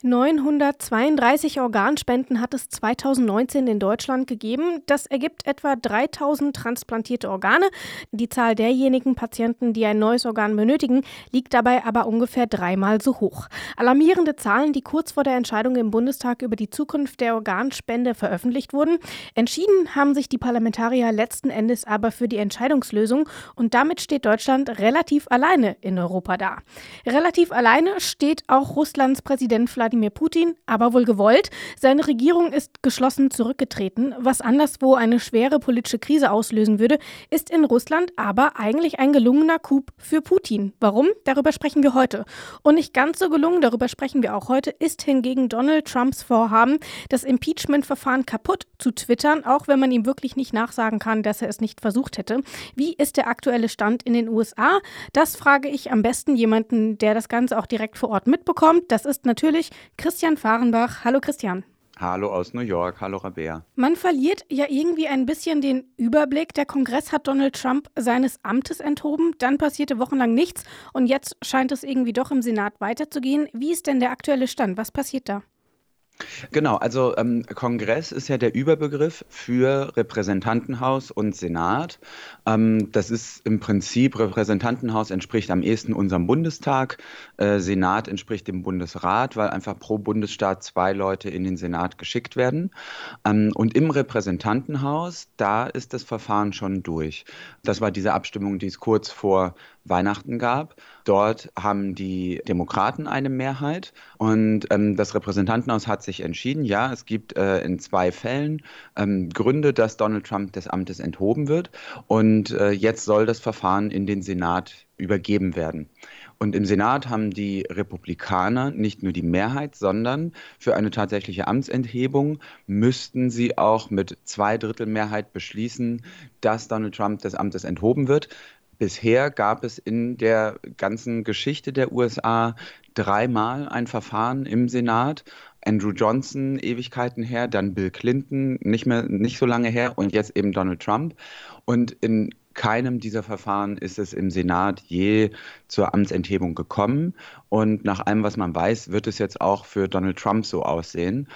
932 Organspenden hat es 2019 in Deutschland gegeben. Das ergibt etwa 3000 transplantierte Organe. Die Zahl derjenigen Patienten, die ein neues Organ benötigen, liegt dabei aber ungefähr dreimal so hoch. Alarmierende Zahlen, die kurz vor der Entscheidung im Bundestag über die Zukunft der Organspende veröffentlicht wurden. Entschieden haben sich die Parlamentarier letzten Endes aber für die Entscheidungslösung und damit steht Deutschland relativ alleine in Europa da. Relativ alleine steht auch Russlands Präsident Vladimir Wladimir Putin, aber wohl gewollt. Seine Regierung ist geschlossen zurückgetreten. Was anderswo eine schwere politische Krise auslösen würde, ist in Russland aber eigentlich ein gelungener Coup für Putin. Warum? Darüber sprechen wir heute. Und nicht ganz so gelungen, darüber sprechen wir auch heute, ist hingegen Donald Trumps Vorhaben, das Impeachment-Verfahren kaputt zu twittern, auch wenn man ihm wirklich nicht nachsagen kann, dass er es nicht versucht hätte. Wie ist der aktuelle Stand in den USA? Das frage ich am besten jemanden, der das Ganze auch direkt vor Ort mitbekommt. Das ist natürlich Christian Fahrenbach. Hallo Christian. Hallo aus New York, hallo Rabea. Man verliert ja irgendwie ein bisschen den Überblick. Der Kongress hat Donald Trump seines Amtes enthoben, dann passierte wochenlang nichts und jetzt scheint es irgendwie doch im Senat weiterzugehen. Wie ist denn der aktuelle Stand? Was passiert da? Genau, also ähm, Kongress ist ja der Überbegriff für Repräsentantenhaus und Senat. Ähm, das ist im Prinzip, Repräsentantenhaus entspricht am ehesten unserem Bundestag, äh, Senat entspricht dem Bundesrat, weil einfach pro Bundesstaat zwei Leute in den Senat geschickt werden. Ähm, und im Repräsentantenhaus, da ist das Verfahren schon durch. Das war diese Abstimmung, die es kurz vor Weihnachten gab. Dort haben die Demokraten eine Mehrheit und ähm, das Repräsentantenhaus hat sich entschieden, ja, es gibt äh, in zwei Fällen ähm, Gründe, dass Donald Trump des Amtes enthoben wird und äh, jetzt soll das Verfahren in den Senat übergeben werden. Und im Senat haben die Republikaner nicht nur die Mehrheit, sondern für eine tatsächliche Amtsenthebung müssten sie auch mit zwei Drittel Mehrheit beschließen, dass Donald Trump des Amtes enthoben wird. Bisher gab es in der ganzen Geschichte der USA dreimal ein Verfahren im Senat. Andrew Johnson Ewigkeiten her, dann Bill Clinton nicht mehr nicht so lange her und jetzt eben Donald Trump. Und in keinem dieser Verfahren ist es im Senat je zur Amtsenthebung gekommen. Und nach allem, was man weiß, wird es jetzt auch für Donald Trump so aussehen.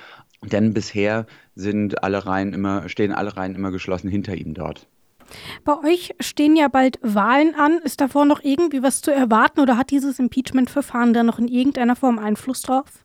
Denn bisher sind alle Reihen immer, stehen alle Reihen immer geschlossen hinter ihm dort. Bei euch stehen ja bald Wahlen an. Ist davor noch irgendwie was zu erwarten oder hat dieses Impeachment-Verfahren da noch in irgendeiner Form Einfluss drauf?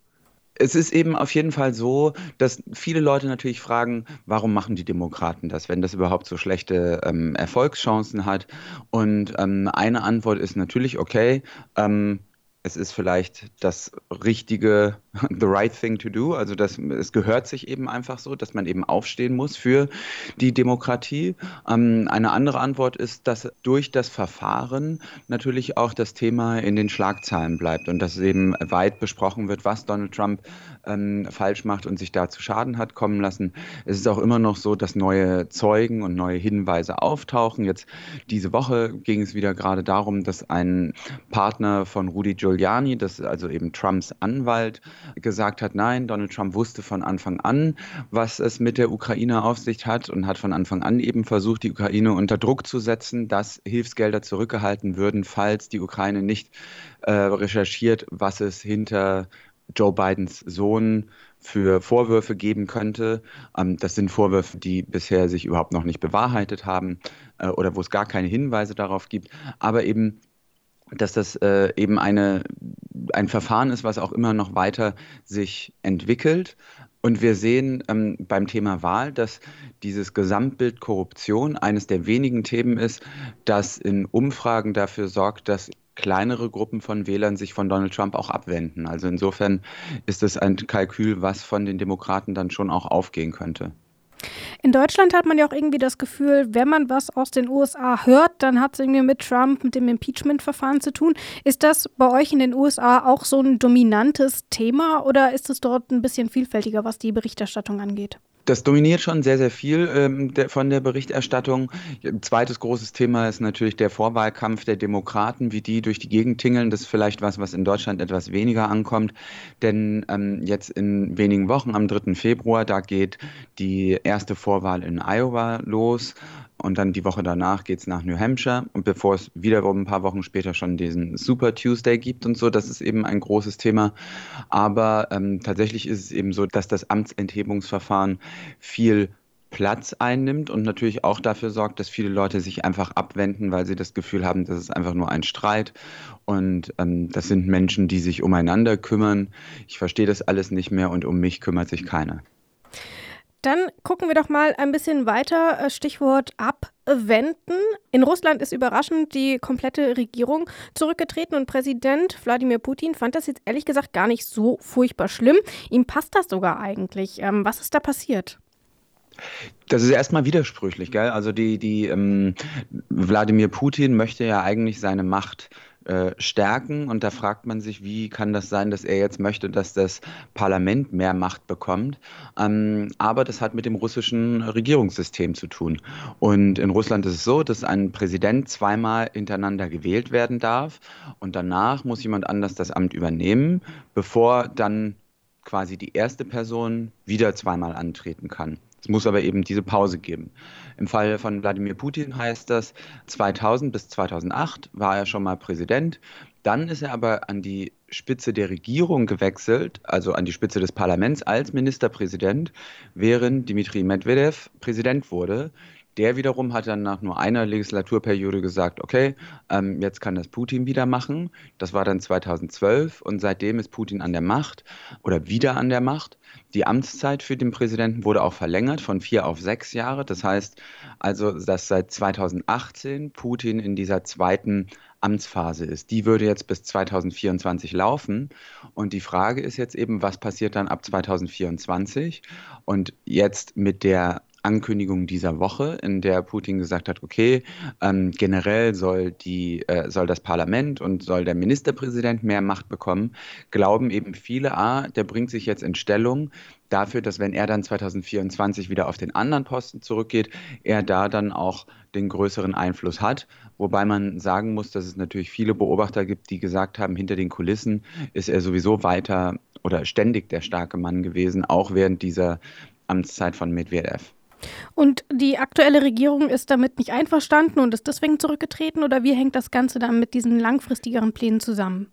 Es ist eben auf jeden Fall so, dass viele Leute natürlich fragen, warum machen die Demokraten das, wenn das überhaupt so schlechte ähm, Erfolgschancen hat. Und ähm, eine Antwort ist natürlich, okay, ähm, es ist vielleicht das richtige, the right thing to do. Also das, es gehört sich eben einfach so, dass man eben aufstehen muss für die Demokratie. Ähm, eine andere Antwort ist, dass durch das Verfahren natürlich auch das Thema in den Schlagzeilen bleibt und dass eben weit besprochen wird, was Donald Trump ähm, falsch macht und sich da zu Schaden hat kommen lassen. Es ist auch immer noch so, dass neue Zeugen und neue Hinweise auftauchen. Jetzt diese Woche ging es wieder gerade darum, dass ein Partner von Rudy Giuliani Giuliani, das also eben Trumps Anwalt, gesagt hat, nein, Donald Trump wusste von Anfang an, was es mit der Ukraine auf sich hat und hat von Anfang an eben versucht, die Ukraine unter Druck zu setzen, dass Hilfsgelder zurückgehalten würden, falls die Ukraine nicht äh, recherchiert, was es hinter Joe Bidens Sohn für Vorwürfe geben könnte. Ähm, das sind Vorwürfe, die bisher sich überhaupt noch nicht bewahrheitet haben äh, oder wo es gar keine Hinweise darauf gibt. Aber eben dass das äh, eben eine, ein Verfahren ist, was auch immer noch weiter sich entwickelt. Und wir sehen ähm, beim Thema Wahl, dass dieses Gesamtbild Korruption eines der wenigen Themen ist, das in Umfragen dafür sorgt, dass kleinere Gruppen von Wählern sich von Donald Trump auch abwenden. Also insofern ist es ein Kalkül, was von den Demokraten dann schon auch aufgehen könnte. In Deutschland hat man ja auch irgendwie das Gefühl, wenn man was aus den USA hört, dann hat es irgendwie mit Trump, mit dem Impeachment-Verfahren zu tun. Ist das bei euch in den USA auch so ein dominantes Thema oder ist es dort ein bisschen vielfältiger, was die Berichterstattung angeht? Das dominiert schon sehr, sehr viel ähm, der, von der Berichterstattung. Ein zweites großes Thema ist natürlich der Vorwahlkampf der Demokraten, wie die durch die Gegend tingeln. Das ist vielleicht was, was in Deutschland etwas weniger ankommt. Denn ähm, jetzt in wenigen Wochen, am 3. Februar, da geht die erste Vorwahl in Iowa los. Und dann die Woche danach geht es nach New Hampshire und bevor es wiederum ein paar Wochen später schon diesen Super Tuesday gibt und so, das ist eben ein großes Thema. Aber ähm, tatsächlich ist es eben so, dass das Amtsenthebungsverfahren viel Platz einnimmt und natürlich auch dafür sorgt, dass viele Leute sich einfach abwenden, weil sie das Gefühl haben, das ist einfach nur ein Streit und ähm, das sind Menschen, die sich umeinander kümmern. Ich verstehe das alles nicht mehr und um mich kümmert sich keiner. Dann gucken wir doch mal ein bisschen weiter. Äh, Stichwort abwenden. In Russland ist überraschend die komplette Regierung zurückgetreten und Präsident Wladimir Putin fand das jetzt ehrlich gesagt gar nicht so furchtbar schlimm. Ihm passt das sogar eigentlich. Ähm, was ist da passiert? Das ist erstmal widersprüchlich, gell? Also die, die ähm, Wladimir Putin möchte ja eigentlich seine Macht äh, stärken. Und da fragt man sich, wie kann das sein, dass er jetzt möchte, dass das Parlament mehr Macht bekommt. Ähm, aber das hat mit dem russischen Regierungssystem zu tun. Und in Russland ist es so, dass ein Präsident zweimal hintereinander gewählt werden darf. Und danach muss jemand anders das Amt übernehmen, bevor dann quasi die erste Person wieder zweimal antreten kann. Es muss aber eben diese Pause geben. Im Fall von Wladimir Putin heißt das, 2000 bis 2008 war er schon mal Präsident. Dann ist er aber an die Spitze der Regierung gewechselt, also an die Spitze des Parlaments als Ministerpräsident, während Dmitri Medvedev Präsident wurde. Der wiederum hat dann nach nur einer Legislaturperiode gesagt, okay, ähm, jetzt kann das Putin wieder machen. Das war dann 2012 und seitdem ist Putin an der Macht oder wieder an der Macht. Die Amtszeit für den Präsidenten wurde auch verlängert von vier auf sechs Jahre. Das heißt also, dass seit 2018 Putin in dieser zweiten Amtsphase ist. Die würde jetzt bis 2024 laufen. Und die Frage ist jetzt eben, was passiert dann ab 2024? Und jetzt mit der Ankündigung dieser Woche, in der Putin gesagt hat, okay, ähm, generell soll, die, äh, soll das Parlament und soll der Ministerpräsident mehr Macht bekommen, glauben eben viele, ah, der bringt sich jetzt in Stellung dafür, dass wenn er dann 2024 wieder auf den anderen Posten zurückgeht, er da dann auch den größeren Einfluss hat. Wobei man sagen muss, dass es natürlich viele Beobachter gibt, die gesagt haben, hinter den Kulissen ist er sowieso weiter oder ständig der starke Mann gewesen, auch während dieser Amtszeit von Medvedev. Und die aktuelle Regierung ist damit nicht einverstanden und ist deswegen zurückgetreten? Oder wie hängt das Ganze dann mit diesen langfristigeren Plänen zusammen?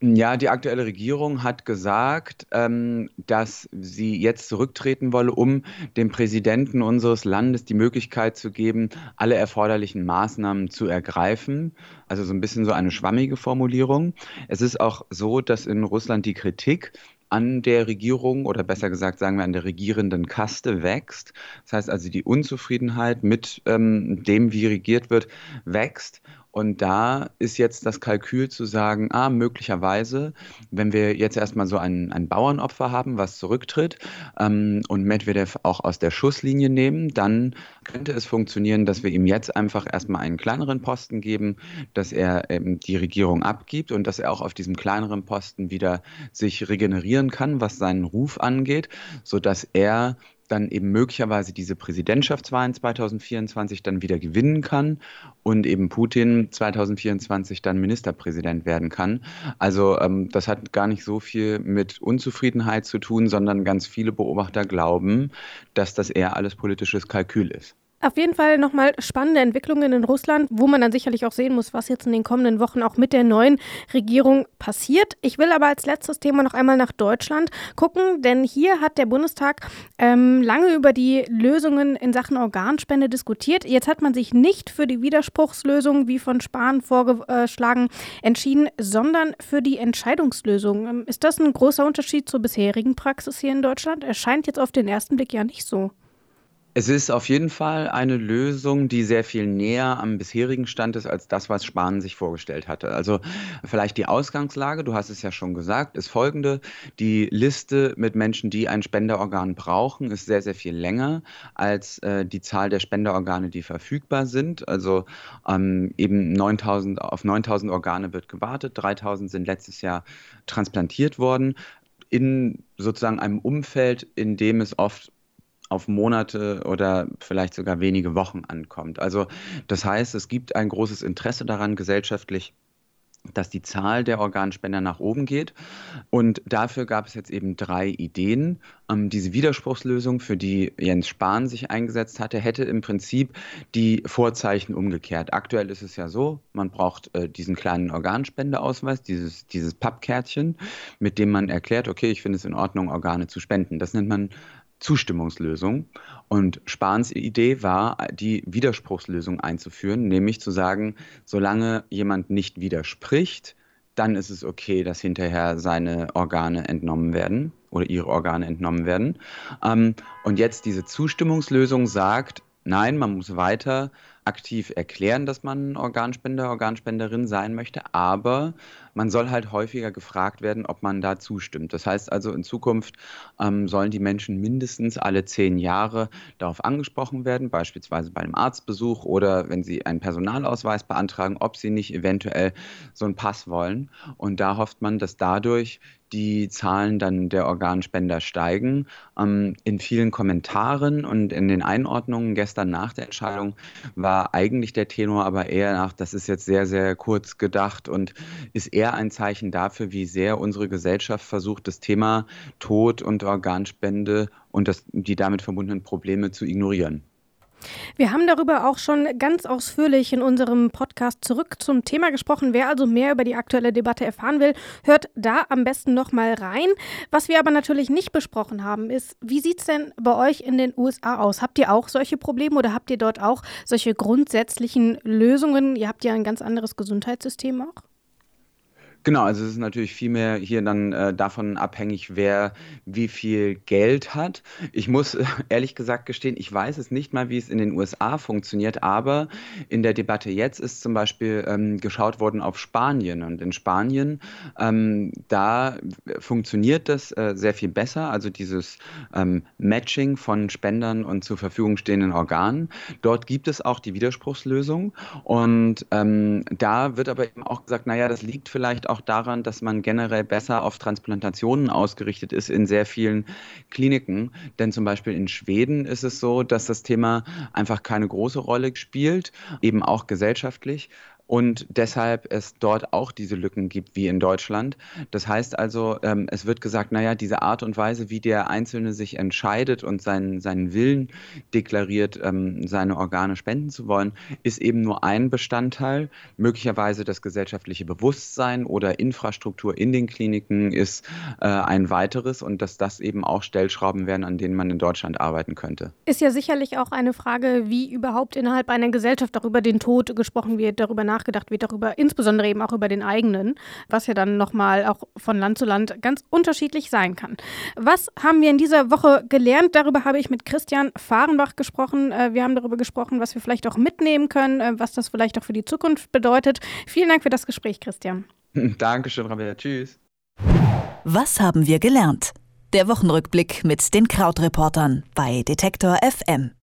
Ja, die aktuelle Regierung hat gesagt, ähm, dass sie jetzt zurücktreten wolle, um dem Präsidenten unseres Landes die Möglichkeit zu geben, alle erforderlichen Maßnahmen zu ergreifen. Also so ein bisschen so eine schwammige Formulierung. Es ist auch so, dass in Russland die Kritik an der Regierung oder besser gesagt sagen wir an der regierenden Kaste wächst. Das heißt also die Unzufriedenheit mit ähm, dem, wie regiert wird, wächst. Und da ist jetzt das Kalkül zu sagen, ah, möglicherweise, wenn wir jetzt erstmal so ein, ein Bauernopfer haben, was zurücktritt ähm, und Medvedev auch aus der Schusslinie nehmen, dann könnte es funktionieren, dass wir ihm jetzt einfach erstmal einen kleineren Posten geben, dass er ähm, die Regierung abgibt und dass er auch auf diesem kleineren Posten wieder sich regenerieren kann, was seinen Ruf angeht, sodass er dann eben möglicherweise diese Präsidentschaftswahlen 2024 dann wieder gewinnen kann und eben Putin 2024 dann Ministerpräsident werden kann. Also ähm, das hat gar nicht so viel mit Unzufriedenheit zu tun, sondern ganz viele Beobachter glauben, dass das eher alles politisches Kalkül ist. Auf jeden Fall nochmal spannende Entwicklungen in Russland, wo man dann sicherlich auch sehen muss, was jetzt in den kommenden Wochen auch mit der neuen Regierung passiert. Ich will aber als letztes Thema noch einmal nach Deutschland gucken, denn hier hat der Bundestag ähm, lange über die Lösungen in Sachen Organspende diskutiert. Jetzt hat man sich nicht für die Widerspruchslösung, wie von Spahn vorgeschlagen, entschieden, sondern für die Entscheidungslösung. Ähm, ist das ein großer Unterschied zur bisherigen Praxis hier in Deutschland? Erscheint jetzt auf den ersten Blick ja nicht so. Es ist auf jeden Fall eine Lösung, die sehr viel näher am bisherigen Stand ist als das, was Spahn sich vorgestellt hatte. Also vielleicht die Ausgangslage, du hast es ja schon gesagt, ist folgende. Die Liste mit Menschen, die ein Spenderorgan brauchen, ist sehr, sehr viel länger als äh, die Zahl der Spenderorgane, die verfügbar sind. Also ähm, eben 9000, auf 9000 Organe wird gewartet, 3000 sind letztes Jahr transplantiert worden in sozusagen einem Umfeld, in dem es oft auf Monate oder vielleicht sogar wenige Wochen ankommt. Also das heißt, es gibt ein großes Interesse daran, gesellschaftlich dass die Zahl der Organspender nach oben geht. Und dafür gab es jetzt eben drei Ideen. Ähm, diese Widerspruchslösung, für die Jens Spahn sich eingesetzt hatte, hätte im Prinzip die Vorzeichen umgekehrt. Aktuell ist es ja so, man braucht äh, diesen kleinen Organspendeausweis, dieses, dieses Pappkärtchen, mit dem man erklärt, okay, ich finde es in Ordnung, Organe zu spenden. Das nennt man Zustimmungslösung. Und Spahns Idee war, die Widerspruchslösung einzuführen, nämlich zu sagen, solange jemand nicht widerspricht, dann ist es okay, dass hinterher seine Organe entnommen werden oder ihre Organe entnommen werden. Ähm, und jetzt diese Zustimmungslösung sagt, nein, man muss weiter aktiv erklären, dass man Organspender, Organspenderin sein möchte, aber man soll halt häufiger gefragt werden, ob man da zustimmt. Das heißt also, in Zukunft ähm, sollen die Menschen mindestens alle zehn Jahre darauf angesprochen werden, beispielsweise bei einem Arztbesuch oder wenn sie einen Personalausweis beantragen, ob sie nicht eventuell so einen Pass wollen. Und da hofft man, dass dadurch die Zahlen dann der Organspender steigen. Ähm, in vielen Kommentaren und in den Einordnungen gestern nach der Entscheidung war eigentlich der Tenor aber eher nach, das ist jetzt sehr, sehr kurz gedacht und ist eher ein Zeichen dafür, wie sehr unsere Gesellschaft versucht, das Thema Tod und Organspende und das, die damit verbundenen Probleme zu ignorieren. Wir haben darüber auch schon ganz ausführlich in unserem Podcast zurück zum Thema gesprochen. Wer also mehr über die aktuelle Debatte erfahren will, hört da am besten noch mal rein. Was wir aber natürlich nicht besprochen haben, ist, wie sieht es denn bei euch in den USA aus? Habt ihr auch solche Probleme oder habt ihr dort auch solche grundsätzlichen Lösungen? Ihr habt ja ein ganz anderes Gesundheitssystem auch. Genau, also es ist natürlich viel mehr hier dann äh, davon abhängig, wer wie viel Geld hat. Ich muss äh, ehrlich gesagt gestehen, ich weiß es nicht mal, wie es in den USA funktioniert, aber in der Debatte jetzt ist zum Beispiel ähm, geschaut worden auf Spanien. Und in Spanien, ähm, da funktioniert das äh, sehr viel besser, also dieses ähm, Matching von Spendern und zur Verfügung stehenden Organen. Dort gibt es auch die Widerspruchslösung. Und ähm, da wird aber eben auch gesagt, naja, das liegt vielleicht auch auch daran, dass man generell besser auf Transplantationen ausgerichtet ist in sehr vielen Kliniken. Denn zum Beispiel in Schweden ist es so, dass das Thema einfach keine große Rolle spielt, eben auch gesellschaftlich und deshalb es dort auch diese Lücken gibt wie in Deutschland. Das heißt also, ähm, es wird gesagt, naja, diese Art und Weise, wie der Einzelne sich entscheidet und seinen, seinen Willen deklariert, ähm, seine Organe spenden zu wollen, ist eben nur ein Bestandteil. Möglicherweise das gesellschaftliche Bewusstsein oder Infrastruktur in den Kliniken ist äh, ein weiteres und dass das eben auch Stellschrauben wären, an denen man in Deutschland arbeiten könnte. Ist ja sicherlich auch eine Frage, wie überhaupt innerhalb einer Gesellschaft darüber den Tod gesprochen wird, darüber nach nachgedacht wird, darüber, insbesondere eben auch über den eigenen, was ja dann nochmal auch von Land zu Land ganz unterschiedlich sein kann. Was haben wir in dieser Woche gelernt? Darüber habe ich mit Christian Fahrenbach gesprochen. Äh, wir haben darüber gesprochen, was wir vielleicht auch mitnehmen können, äh, was das vielleicht auch für die Zukunft bedeutet. Vielen Dank für das Gespräch, Christian. Dankeschön, Rabea. Tschüss. Was haben wir gelernt? Der Wochenrückblick mit den Krautreportern bei Detektor FM.